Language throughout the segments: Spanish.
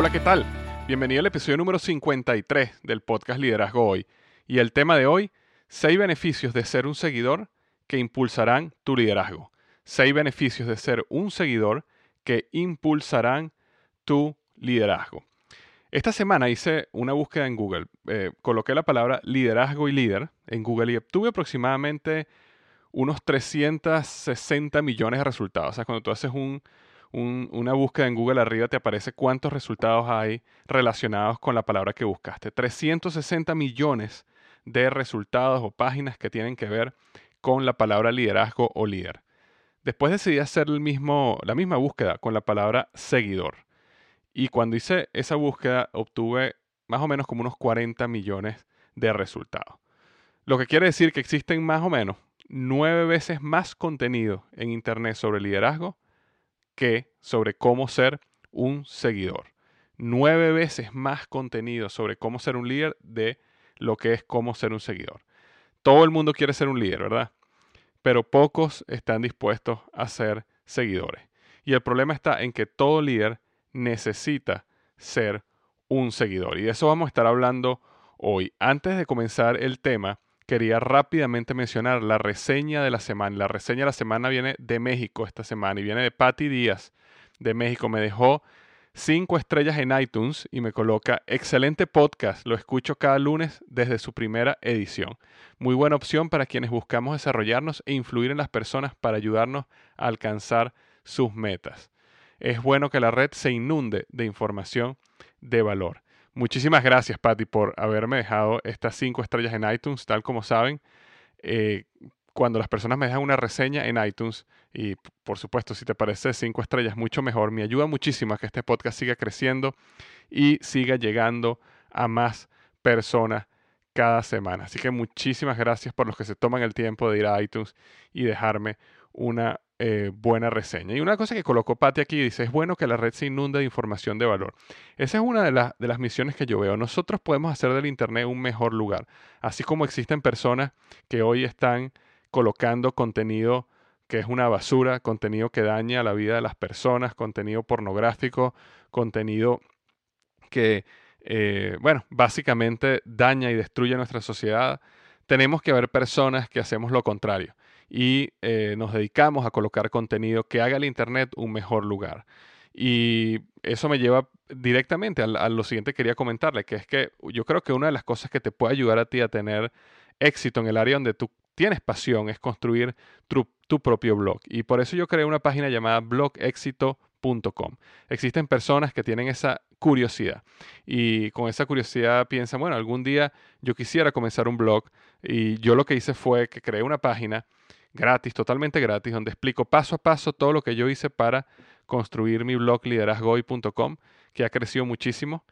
Hola, ¿qué tal? Bienvenido al episodio número 53 del podcast Liderazgo Hoy. Y el tema de hoy, 6 beneficios de ser un seguidor que impulsarán tu liderazgo. 6 beneficios de ser un seguidor que impulsarán tu liderazgo. Esta semana hice una búsqueda en Google. Eh, coloqué la palabra liderazgo y líder en Google y obtuve aproximadamente unos 360 millones de resultados. O sea, cuando tú haces un, una búsqueda en Google arriba te aparece cuántos resultados hay relacionados con la palabra que buscaste. 360 millones de resultados o páginas que tienen que ver con la palabra liderazgo o líder. Después decidí hacer el mismo, la misma búsqueda con la palabra seguidor. Y cuando hice esa búsqueda obtuve más o menos como unos 40 millones de resultados. Lo que quiere decir que existen más o menos nueve veces más contenido en Internet sobre liderazgo que sobre cómo ser un seguidor. Nueve veces más contenido sobre cómo ser un líder de lo que es cómo ser un seguidor. Todo el mundo quiere ser un líder, ¿verdad? Pero pocos están dispuestos a ser seguidores. Y el problema está en que todo líder necesita ser un seguidor. Y de eso vamos a estar hablando hoy. Antes de comenzar el tema, quería rápidamente mencionar la reseña de la semana. La reseña de la semana viene de México esta semana y viene de Patty Díaz de México. Me dejó cinco estrellas en iTunes y me coloca excelente podcast. Lo escucho cada lunes desde su primera edición. Muy buena opción para quienes buscamos desarrollarnos e influir en las personas para ayudarnos a alcanzar sus metas. Es bueno que la red se inunde de información de valor. Muchísimas gracias, Patty, por haberme dejado estas cinco estrellas en iTunes. Tal como saben, eh, cuando las personas me dejan una reseña en iTunes, y por supuesto, si te parece cinco estrellas, mucho mejor, me ayuda muchísimo a que este podcast siga creciendo y siga llegando a más personas cada semana. Así que muchísimas gracias por los que se toman el tiempo de ir a iTunes y dejarme una eh, buena reseña. Y una cosa que colocó Patti aquí dice, es bueno que la red se inunde de información de valor. Esa es una de, de las misiones que yo veo. Nosotros podemos hacer del Internet un mejor lugar, así como existen personas que hoy están colocando contenido que es una basura, contenido que daña la vida de las personas, contenido pornográfico, contenido que, eh, bueno, básicamente daña y destruye nuestra sociedad. Tenemos que ver personas que hacemos lo contrario y eh, nos dedicamos a colocar contenido que haga el Internet un mejor lugar. Y eso me lleva directamente a, lo siguiente que quería comentarle, que es que yo creo que una de las cosas que te puede ayudar a ti a tener éxito en el área donde tú tienes pasión es construir tu, tu propio blog. Y por eso yo creé una página llamada blogexito.com. Existen personas que tienen esa curiosidad y con esa curiosidad piensan, bueno, algún día yo quisiera comenzar un blog y yo lo que hice fue que creé una página gratis, totalmente gratis, donde explico paso a paso todo lo que yo hice para construir mi blog liderazgoy.com, que ha crecido muchísimo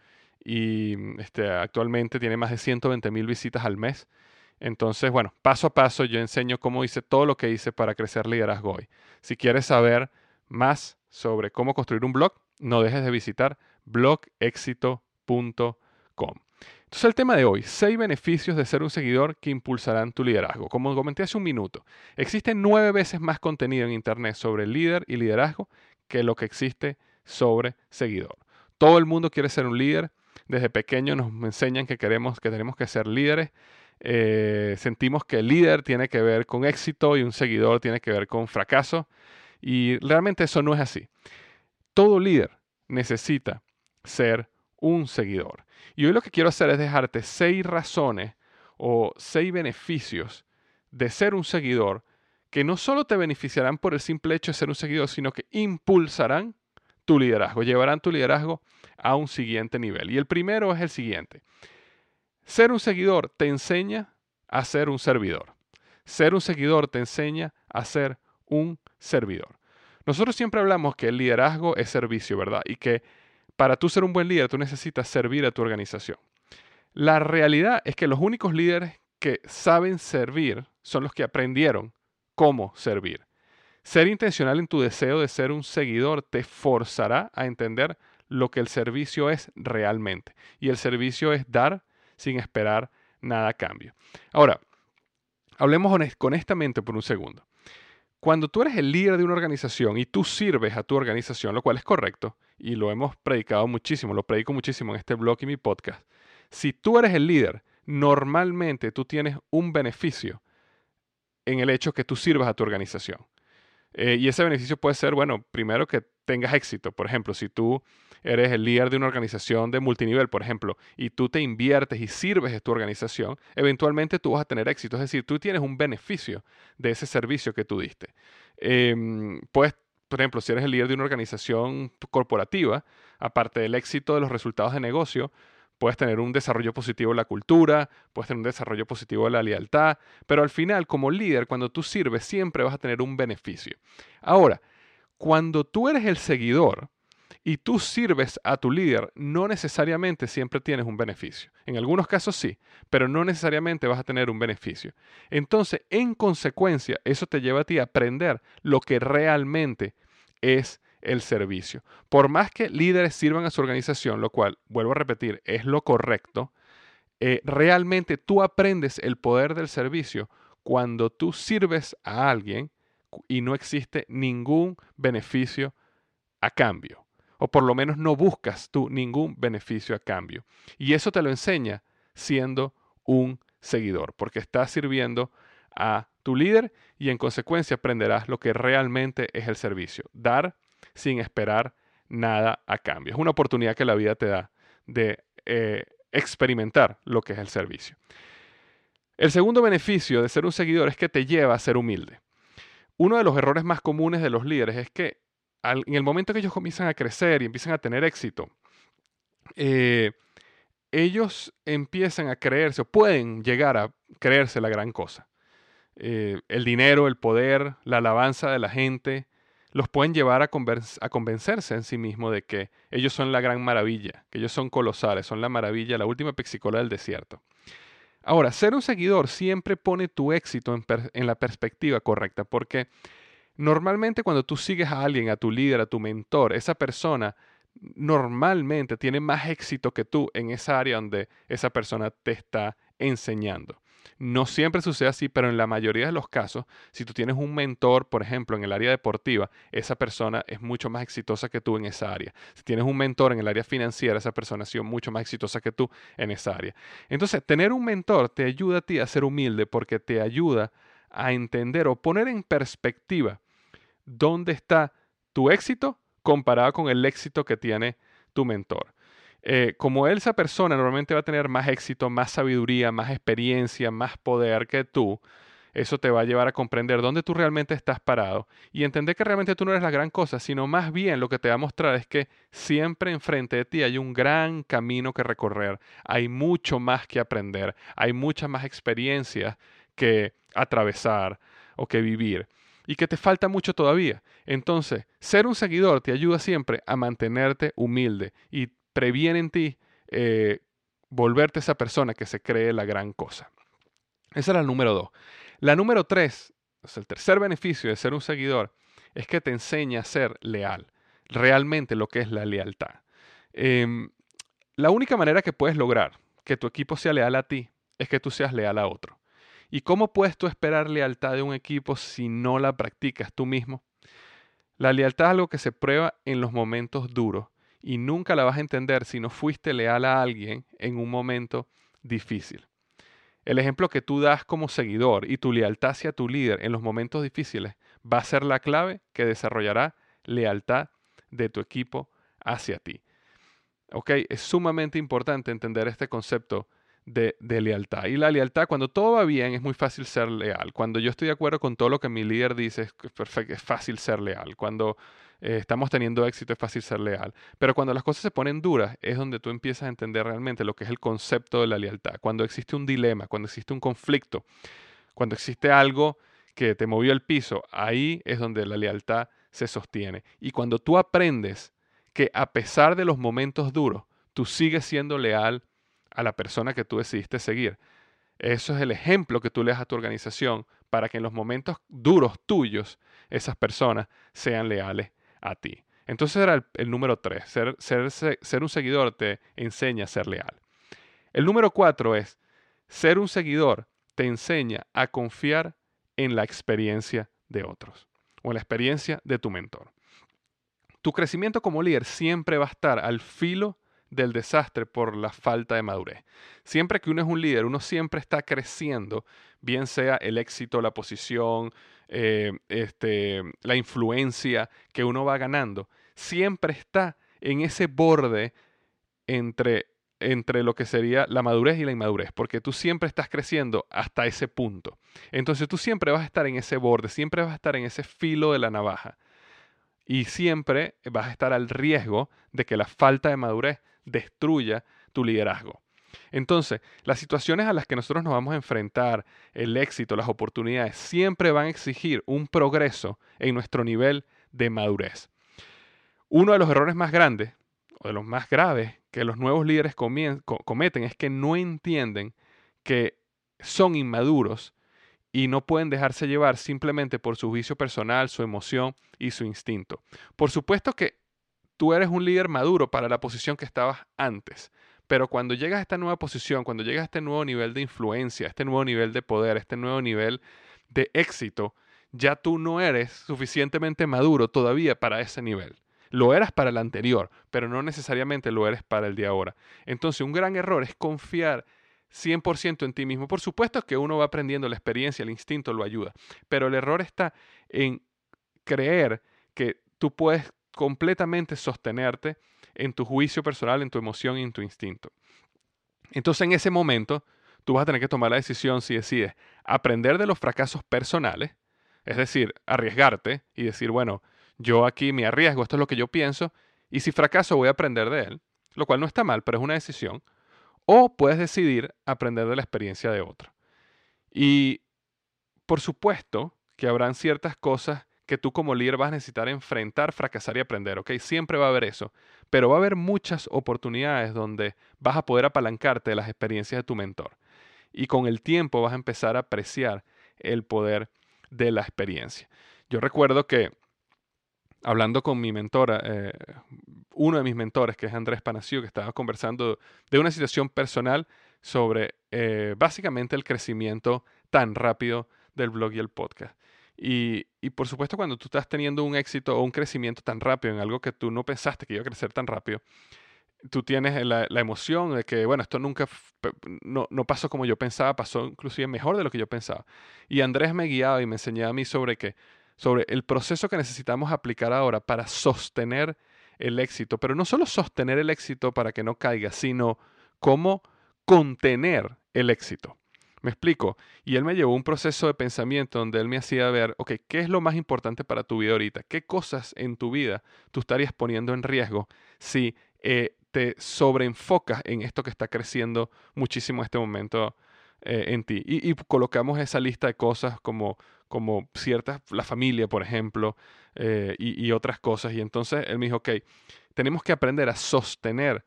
y este, actualmente tiene más de 120 mil visitas al mes. Entonces, bueno, paso a paso yo enseño cómo hice todo lo que hice para crecer Liderazgo. Si quieres saber más sobre cómo construir un blog, no dejes de visitar blogexito.com. Entonces el tema de hoy, seis beneficios de ser un seguidor que impulsarán tu liderazgo. Como comenté hace un minuto, existen nueve veces más contenido en Internet sobre líder y liderazgo que lo que existe sobre seguidor. Todo el mundo quiere ser un líder. Desde pequeño nos enseñan que queremos, que tenemos que ser líderes. Eh, sentimos que el líder tiene que ver con éxito y un seguidor tiene que ver con fracaso. Y realmente eso no es así. Todo líder necesita ser un seguidor. Y hoy lo que quiero hacer es dejarte seis razones o seis beneficios de ser un seguidor que no solo te beneficiarán por el simple hecho de ser un seguidor, sino que impulsarán tu liderazgo, llevarán tu liderazgo a un siguiente nivel. Y el primero es el siguiente. Ser un seguidor te enseña a ser un servidor. Ser un seguidor te enseña a ser un servidor. Nosotros siempre hablamos que el liderazgo es servicio, ¿verdad? Y que para tú ser un buen líder, tú necesitas servir a tu organización. La realidad es que los únicos líderes que saben servir son los que aprendieron cómo servir. Ser intencional en tu deseo de ser un seguidor te forzará a entender lo que el servicio es realmente. Y el servicio es dar sin esperar nada a cambio. Ahora, hablemos honestamente por un segundo. Cuando tú eres el líder de una organización y tú sirves a tu organización, lo cual es correcto, y lo hemos predicado muchísimo, lo predico muchísimo en este blog y mi podcast, si tú eres el líder, normalmente tú tienes un beneficio en el hecho que tú sirvas a tu organización. Eh, y ese beneficio puede ser, bueno, primero que tengas éxito. Por ejemplo, si tú eres el líder de una organización de multinivel, por ejemplo, y tú te inviertes y sirves a tu organización, eventualmente tú vas a tener éxito. Es decir, tú tienes un beneficio de ese servicio que tú diste. Em, puedes, por ejemplo, si eres el líder de una organización corporativa, aparte del éxito de los resultados de negocio, puedes tener un desarrollo positivo de la cultura, puedes tener un desarrollo positivo de la lealtad, pero al final, como líder, cuando tú sirves, siempre vas a tener un beneficio. Ahora, cuando tú eres el seguidor y tú sirves a tu líder, no necesariamente siempre tienes un beneficio. En algunos casos sí, pero no necesariamente vas a tener un beneficio. Entonces, en consecuencia, eso te lleva a ti a aprender lo que realmente es el servicio. Por más que líderes sirvan a su organización, lo cual, vuelvo a repetir, es lo correcto, eh, realmente tú aprendes el poder del servicio cuando tú sirves a alguien y no existe ningún beneficio a cambio. O por lo menos no buscas tú ningún beneficio a cambio. Y eso te lo enseña siendo un seguidor, porque estás sirviendo a tu líder y en consecuencia aprenderás lo que realmente es el servicio. Dar sin esperar nada a cambio. Es una oportunidad que la vida te da de eh, experimentar lo que es el servicio. El segundo beneficio de ser un seguidor es que te lleva a ser humilde. Uno de los errores más comunes de los líderes es que en el momento que ellos comienzan a crecer y empiezan a tener éxito, eh, ellos empiezan a creerse o pueden llegar a creerse la gran cosa. Eh, el dinero, el poder, la alabanza de la gente, los pueden llevar a, a, convencerse en sí mismo de que ellos son la gran maravilla, que ellos son colosales, son la maravilla, la última pexicola del desierto. Ahora, ser un seguidor siempre pone tu éxito en la perspectiva correcta, porque normalmente cuando tú sigues a alguien, a tu líder, a tu mentor, esa persona normalmente tiene más éxito que tú en esa área donde esa persona te está enseñando. No siempre sucede así, pero en la mayoría de los casos, si tú tienes un mentor, por ejemplo, en el área deportiva, esa persona es mucho más exitosa que tú en esa área. Si tienes un mentor en el área financiera, esa persona ha sido mucho más exitosa que tú en esa área. Entonces, tener un mentor te ayuda a ti a ser humilde porque te ayuda a entender o poner en perspectiva dónde está tu éxito comparado con el éxito que tiene tu mentor. Eh, como esa persona normalmente va a tener más éxito, más sabiduría, más experiencia, más poder que tú, eso te va a llevar a comprender dónde tú realmente estás parado y entender que realmente tú no eres la gran cosa, sino más bien lo que te va a mostrar es que siempre enfrente de ti hay un gran camino que recorrer, hay mucho más que aprender, hay muchas más experiencias que atravesar o que vivir. Y que te falta mucho todavía. Entonces, ser un seguidor te ayuda siempre a mantenerte humilde y previene en ti eh, volverte esa persona que se cree la gran cosa. Esa era la número dos. La número tres, el tercer beneficio de ser un seguidor, es que te enseña a ser leal, realmente lo que es la lealtad. Em, la única manera que puedes lograr que tu equipo sea leal a ti es que tú seas leal a otro. ¿Y cómo puedes tú esperar lealtad de un equipo si no la practicas tú mismo? La lealtad es algo que se prueba en los momentos duros y nunca la vas a entender si no fuiste leal a alguien en un momento difícil. El ejemplo que tú das como seguidor y tu lealtad hacia tu líder en los momentos difíciles va a ser la clave que desarrollará lealtad de tu equipo hacia ti. ¿Ok? Es sumamente importante entender este concepto de, lealtad. Y la lealtad, cuando todo va bien, es muy fácil ser leal. Cuando yo estoy de acuerdo con todo lo que mi líder dice, es, perfecto, es fácil ser leal. Cuando eh, estamos teniendo éxito, es fácil ser leal. Pero cuando las cosas se ponen duras, es donde tú empiezas a entender realmente lo que es el concepto de la lealtad. Cuando existe un dilema, cuando existe un conflicto, cuando existe algo que te movió el piso, ahí es donde la lealtad se sostiene. Y cuando tú aprendes que a pesar de los momentos duros, tú sigues siendo leal a la persona que tú decidiste seguir. Eso es el ejemplo que tú le das a tu organización para que en los momentos duros tuyos esas personas sean leales a ti. Entonces era el, número tres. Ser, ser, ser un seguidor te enseña a ser leal. El número cuatro es, ser un seguidor te enseña a confiar en la experiencia de otros o en la experiencia de tu mentor. Tu crecimiento como líder siempre va a estar al filo del desastre por la falta de madurez. Siempre que uno es un líder, uno siempre está creciendo, bien sea el éxito, la posición, eh, este, la influencia que uno va ganando, siempre está en ese borde entre, entre lo que sería la madurez y la inmadurez, porque tú siempre estás creciendo hasta ese punto. Entonces tú siempre vas a estar en ese borde, siempre vas a estar en ese filo de la navaja. Y siempre vas a estar al riesgo de que la falta de madurez destruya tu liderazgo. Entonces, las situaciones a las que nosotros nos vamos a enfrentar, el éxito, las oportunidades, siempre van a exigir un progreso en nuestro nivel de madurez. Uno de los errores más grandes, o de los más graves, que los nuevos líderes cometen es que no entienden que son inmaduros y no pueden dejarse llevar simplemente por su juicio personal, su emoción y su instinto. Por supuesto que tú eres un líder maduro para la posición que estabas antes. Pero cuando llegas a esta nueva posición, cuando llegas a este nuevo nivel de influencia, este nuevo nivel de poder, este nuevo nivel de éxito, ya tú no eres suficientemente maduro todavía para ese nivel. Lo eras para el anterior, pero no necesariamente lo eres para el de ahora. Entonces, un gran error es confiar 100% en ti mismo. Por supuesto que uno va aprendiendo la experiencia, el instinto lo ayuda, pero el error está en creer que tú puedes completamente sostenerte en tu juicio personal, en tu emoción y en tu instinto. Entonces en ese momento tú vas a tener que tomar la decisión si decides aprender de los fracasos personales, es decir, arriesgarte y decir, bueno, yo aquí me arriesgo, esto es lo que yo pienso, y si fracaso voy a aprender de él, lo cual no está mal, pero es una decisión, o puedes decidir aprender de la experiencia de otro. Y por supuesto que habrán ciertas cosas que tú como líder vas a necesitar enfrentar, fracasar y aprender, ¿ok? Siempre va a haber eso, pero va a haber muchas oportunidades donde vas a poder apalancarte de las experiencias de tu mentor. Y con el tiempo vas a empezar a apreciar el poder de la experiencia. Yo recuerdo que hablando con mi mentora, eh, uno de mis mentores, que es Andrés Panacio, que estaba conversando de una situación personal sobre eh, básicamente el crecimiento tan rápido del blog y el podcast. Y, por supuesto, cuando tú estás teniendo un éxito o un crecimiento tan rápido en algo que tú no pensaste que iba a crecer tan rápido, tú tienes la, emoción de que, bueno, esto nunca, no, no, pasó como yo pensaba, pasó inclusive mejor de lo que yo pensaba. Y Andrés me guiaba y me enseñaba a mí sobre que, sobre el proceso que necesitamos aplicar ahora para sostener el éxito, pero no solo sostener el éxito para que no caiga, sino cómo contener el éxito. Me explico. Y él me llevó un proceso de pensamiento donde él me hacía ver, ok, ¿qué es lo más importante para tu vida ahorita? ¿Qué cosas en tu vida tú estarías poniendo en riesgo si eh, te sobreenfocas en esto que está creciendo muchísimo en este momento eh, en ti? Y, colocamos esa lista de cosas como como ciertas, la familia, por ejemplo, eh, y, otras cosas. Y entonces él me dijo, ok, tenemos que aprender a sostener,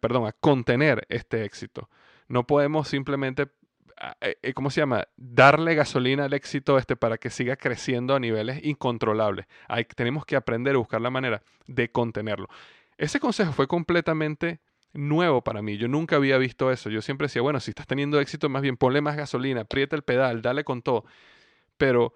perdón, a contener este éxito. No podemos simplemente ¿cómo se llama? Darle gasolina al éxito este para que siga creciendo a niveles incontrolables. Tenemos que aprender a buscar la manera de contenerlo. Ese consejo fue completamente nuevo para mí. Yo nunca había visto eso. Yo siempre decía, bueno, si estás teniendo éxito, más bien ponle más gasolina, aprieta el pedal, dale con todo. Pero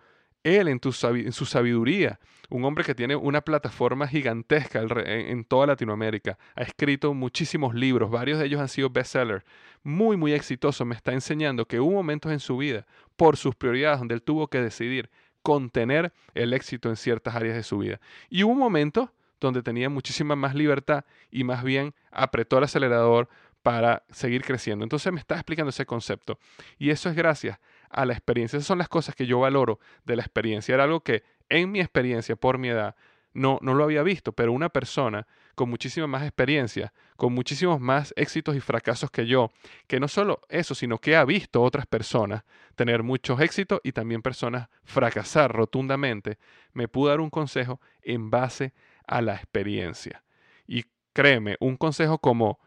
él en, su sabiduría, un hombre que tiene una plataforma gigantesca en, toda Latinoamérica, ha escrito muchísimos libros, varios de ellos han sido bestsellers, muy, muy exitoso, me está enseñando que hubo momentos en su vida, por sus prioridades, donde él tuvo que decidir contener el éxito en ciertas áreas de su vida. Y hubo momentos donde tenía muchísima más libertad y más bien apretó el acelerador para seguir creciendo. Entonces me está explicando ese concepto. Y eso es gracias a la experiencia. Esas son las cosas que yo valoro de la experiencia. Era algo que en mi experiencia, por mi edad, no, no lo había visto, pero una persona con muchísima más experiencia, con muchísimos más éxitos y fracasos que yo, que no solo eso, sino que ha visto otras personas tener muchos éxitos y también personas fracasar rotundamente, me pudo dar un consejo en base a la experiencia. Y créeme, un consejo como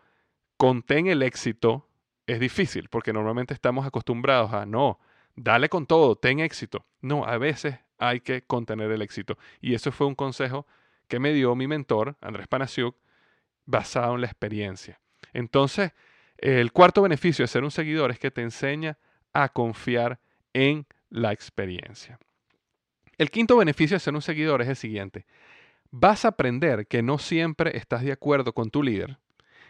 contén el éxito es difícil, porque normalmente estamos acostumbrados a no, dale con todo, ten éxito. No, a veces hay que contener el éxito. Y eso fue un consejo que me dio mi mentor, Andrés Panasiuk, basado en la experiencia. Entonces, el cuarto beneficio de ser un seguidor es que te enseña a confiar en la experiencia. El quinto beneficio de ser un seguidor es el siguiente. Vas a aprender que no siempre estás de acuerdo con tu líder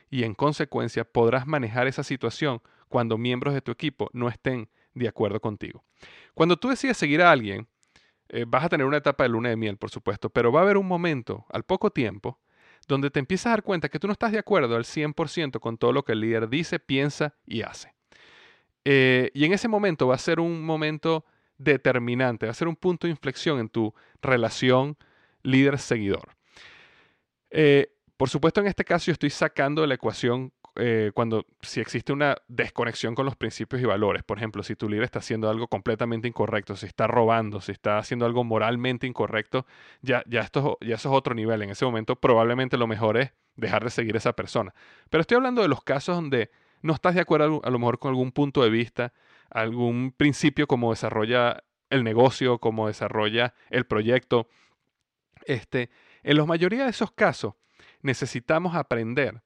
y en consecuencia podrás manejar esa situación cuando miembros de tu equipo no estén de acuerdo contigo. Cuando tú decides seguir a alguien, eh, vas a tener una etapa de luna de miel, por supuesto, pero va a haber un momento, al poco tiempo, donde te empiezas a dar cuenta que tú no estás de acuerdo al 100% con todo lo que el líder dice, piensa y hace. Eh, y en ese momento va a ser un momento determinante, va a ser un punto de inflexión en tu relación líder-seguidor. Eh, por supuesto, en este caso yo estoy sacando de la ecuación eh, cuando si existe una desconexión con los principios y valores. Por ejemplo, si tu líder está haciendo algo completamente incorrecto, si está robando, si está haciendo algo moralmente incorrecto, ya, ya, esto, ya eso es otro nivel. En ese momento probablemente lo mejor es dejar de seguir a esa persona. Pero estoy hablando de los casos donde no estás de acuerdo a lo mejor con algún punto de vista, algún principio como desarrolla el negocio, como desarrolla el proyecto. Este, en la mayoría de esos casos necesitamos aprender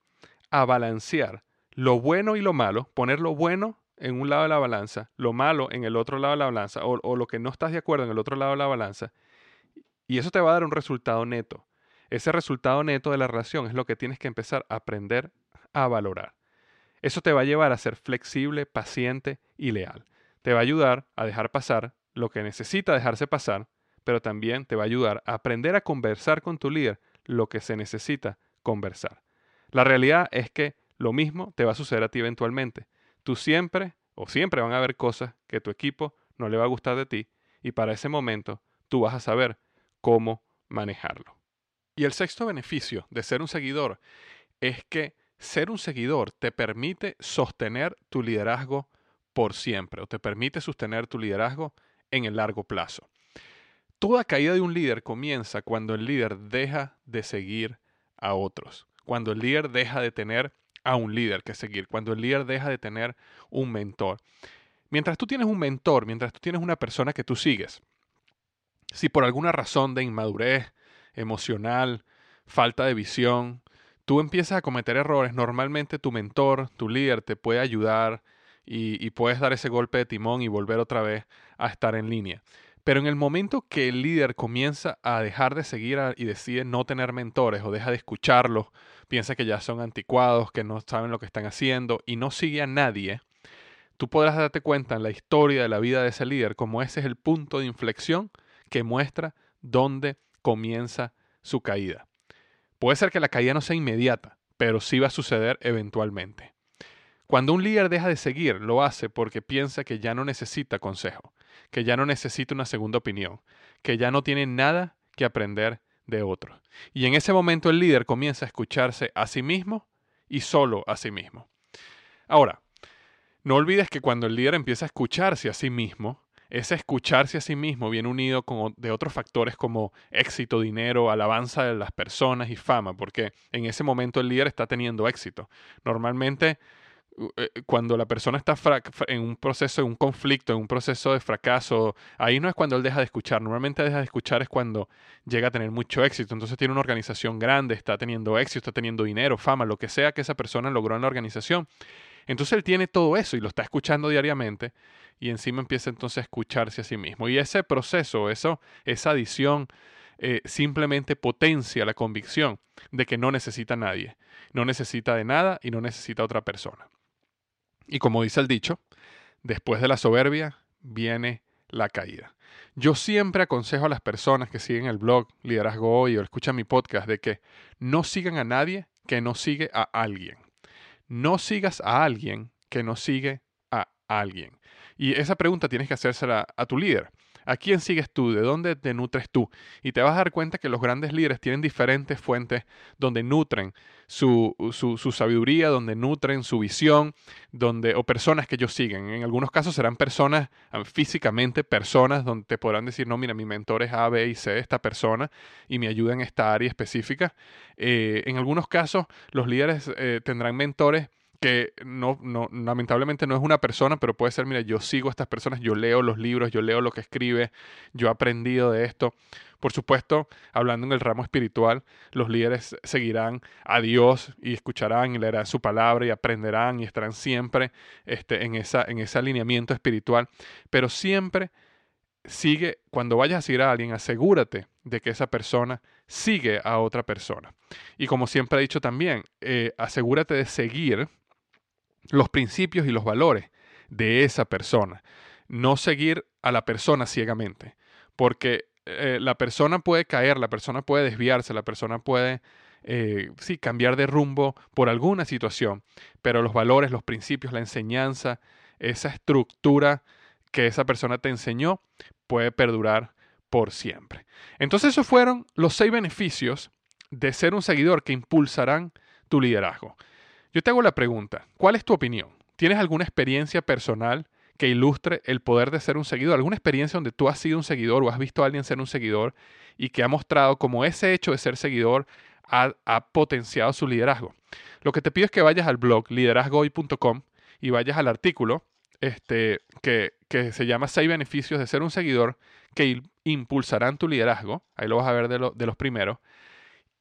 a balancear lo bueno y lo malo, poner lo bueno en un lado de la balanza, lo malo en el otro lado de la balanza, o, lo que no estás de acuerdo en el otro lado de la balanza, y eso te va a dar un resultado neto. Ese resultado neto de la relación es lo que tienes que empezar a aprender a valorar. Eso te va a llevar a ser flexible, paciente y leal. Te va a ayudar a dejar pasar lo que necesita dejarse pasar, pero también te va a ayudar a aprender a conversar con tu líder lo que se necesita conversar. La realidad es que lo mismo te va a suceder a ti eventualmente. Tú siempre o siempre van a haber cosas que tu equipo no le va a gustar de ti y para ese momento tú vas a saber cómo manejarlo. Y el sexto beneficio de ser un seguidor es que ser un seguidor te permite sostener tu liderazgo por siempre o te permite sostener tu liderazgo en el largo plazo. Toda caída de un líder comienza cuando el líder deja de seguir a otros cuando el líder deja de tener a un líder que seguir, cuando el líder deja de tener un mentor. Mientras tú tienes un mentor, mientras tú tienes una persona que tú sigues, si por alguna razón de inmadurez emocional, falta de visión, tú empiezas a cometer errores, normalmente tu mentor, tu líder te puede ayudar y, puedes dar ese golpe de timón y volver otra vez a estar en línea. Pero en el momento que el líder comienza a dejar de seguir y decide no tener mentores o deja de escucharlos, piensa que ya son anticuados, que no saben lo que están haciendo y no sigue a nadie, tú podrás darte cuenta en la historia de la vida de ese líder como ese es el punto de inflexión que muestra dónde comienza su caída. Puede ser que la caída no sea inmediata, pero sí va a suceder eventualmente. Cuando un líder deja de seguir, lo hace porque piensa que ya no necesita consejo, que ya no necesita una segunda opinión, que ya no tiene nada que aprender de otro. Y en ese momento el líder comienza a escucharse a sí mismo y solo a sí mismo. Ahora, no olvides que cuando el líder empieza a escucharse a sí mismo, ese escucharse a sí mismo viene unido con, de otros factores como éxito, dinero, alabanza de las personas y fama, porque en ese momento el líder está teniendo éxito. Normalmente cuando la persona está en un proceso, en un conflicto, en un proceso de fracaso, ahí no es cuando él deja de escuchar. Normalmente deja de escuchar es cuando llega a tener mucho éxito. Entonces tiene una organización grande, está teniendo éxito, está teniendo dinero, fama, lo que sea que esa persona logró en la organización. Entonces él tiene todo eso y lo está escuchando diariamente y encima empieza entonces a escucharse a sí mismo. Y ese proceso, eso, esa adición, eh, simplemente potencia la convicción de que no necesita a nadie, no necesita de nada y no necesita a otra persona. Y como dice el dicho, después de la soberbia viene la caída. Yo siempre aconsejo a las personas que siguen el blog Liderazgo Hoy o escuchan mi podcast de que no sigan a nadie que no sigue a alguien. No sigas a alguien que no sigue a alguien. Y esa pregunta tienes que hacérsela a tu líder. ¿A quién sigues tú? ¿De dónde te nutres tú? Y te vas a dar cuenta que los grandes líderes tienen diferentes fuentes donde nutren su, su, sabiduría, donde nutren su visión, donde, o personas que ellos siguen. En algunos casos serán personas ah, físicamente, personas donde te podrán decir, no, mira, mi mentor es A, B y C, esta persona, y me ayuda en esta área específica. Eh, en algunos casos, los líderes eh, tendrán mentores que no, no, lamentablemente no es una persona, pero puede ser, mira, yo sigo a estas personas, yo leo los libros, yo leo lo que escribe, yo he aprendido de esto. Por supuesto, hablando en el ramo espiritual, los líderes seguirán a Dios y escucharán y leerán su palabra y aprenderán y estarán siempre este, en, esa, en ese alineamiento espiritual, pero siempre sigue, cuando vayas a seguir a alguien, asegúrate de que esa persona sigue a otra persona. Y como siempre he dicho también, eh, asegúrate de seguir los principios y los valores de esa persona. No seguir a la persona ciegamente, porque eh, la persona puede caer, la persona puede desviarse, la persona puede, eh, sí, cambiar de rumbo por alguna situación, pero los valores, los principios, la enseñanza, esa estructura que esa persona te enseñó puede perdurar por siempre. Entonces esos fueron los seis beneficios de ser un seguidor que impulsarán tu liderazgo. Yo te hago la pregunta, ¿cuál es tu opinión? ¿Tienes alguna experiencia personal que ilustre el poder de ser un seguidor? ¿Alguna experiencia donde tú has sido un seguidor o has visto a alguien ser un seguidor y que ha mostrado cómo ese hecho de ser seguidor ha, potenciado su liderazgo? Lo que te pido es que vayas al blog liderazgoy.com y vayas al artículo este, que, se llama 6 beneficios de ser un seguidor que impulsarán tu liderazgo. Ahí lo vas a ver de, de los primeros.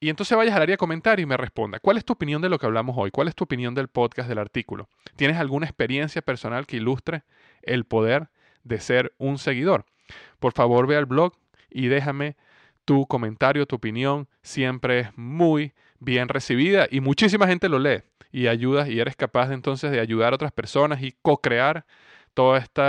Y entonces vayas al área de comentarios y me responda, ¿cuál es tu opinión de lo que hablamos hoy? ¿Cuál es tu opinión del podcast, del artículo? ¿Tienes alguna experiencia personal que ilustre el poder de ser un seguidor? Por favor, ve al blog y déjame tu comentario, tu opinión. Siempre es muy bien recibida y muchísima gente lo lee y ayudas y eres capaz entonces de ayudar a otras personas y co-crear todo este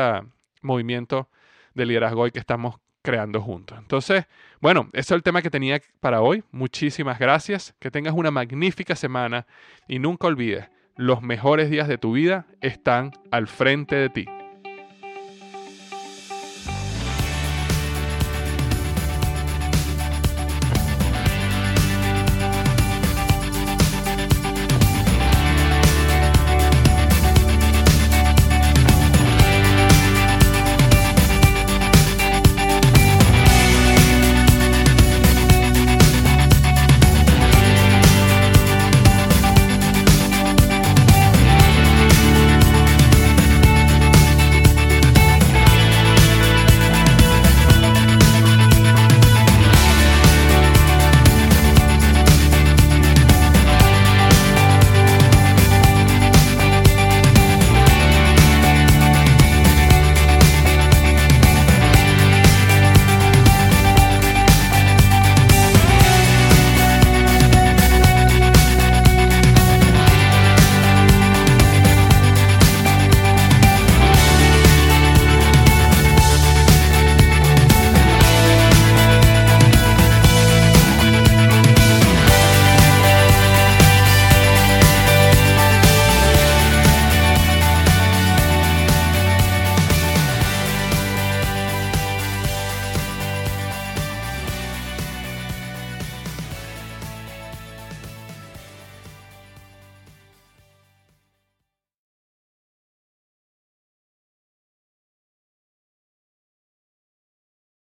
movimiento de liderazgo hoy que estamos creando juntos. Entonces, bueno, ese es el tema que tenía para hoy. Muchísimas gracias. Que tengas una magnífica semana y nunca olvides, los mejores días de tu vida están al frente de ti.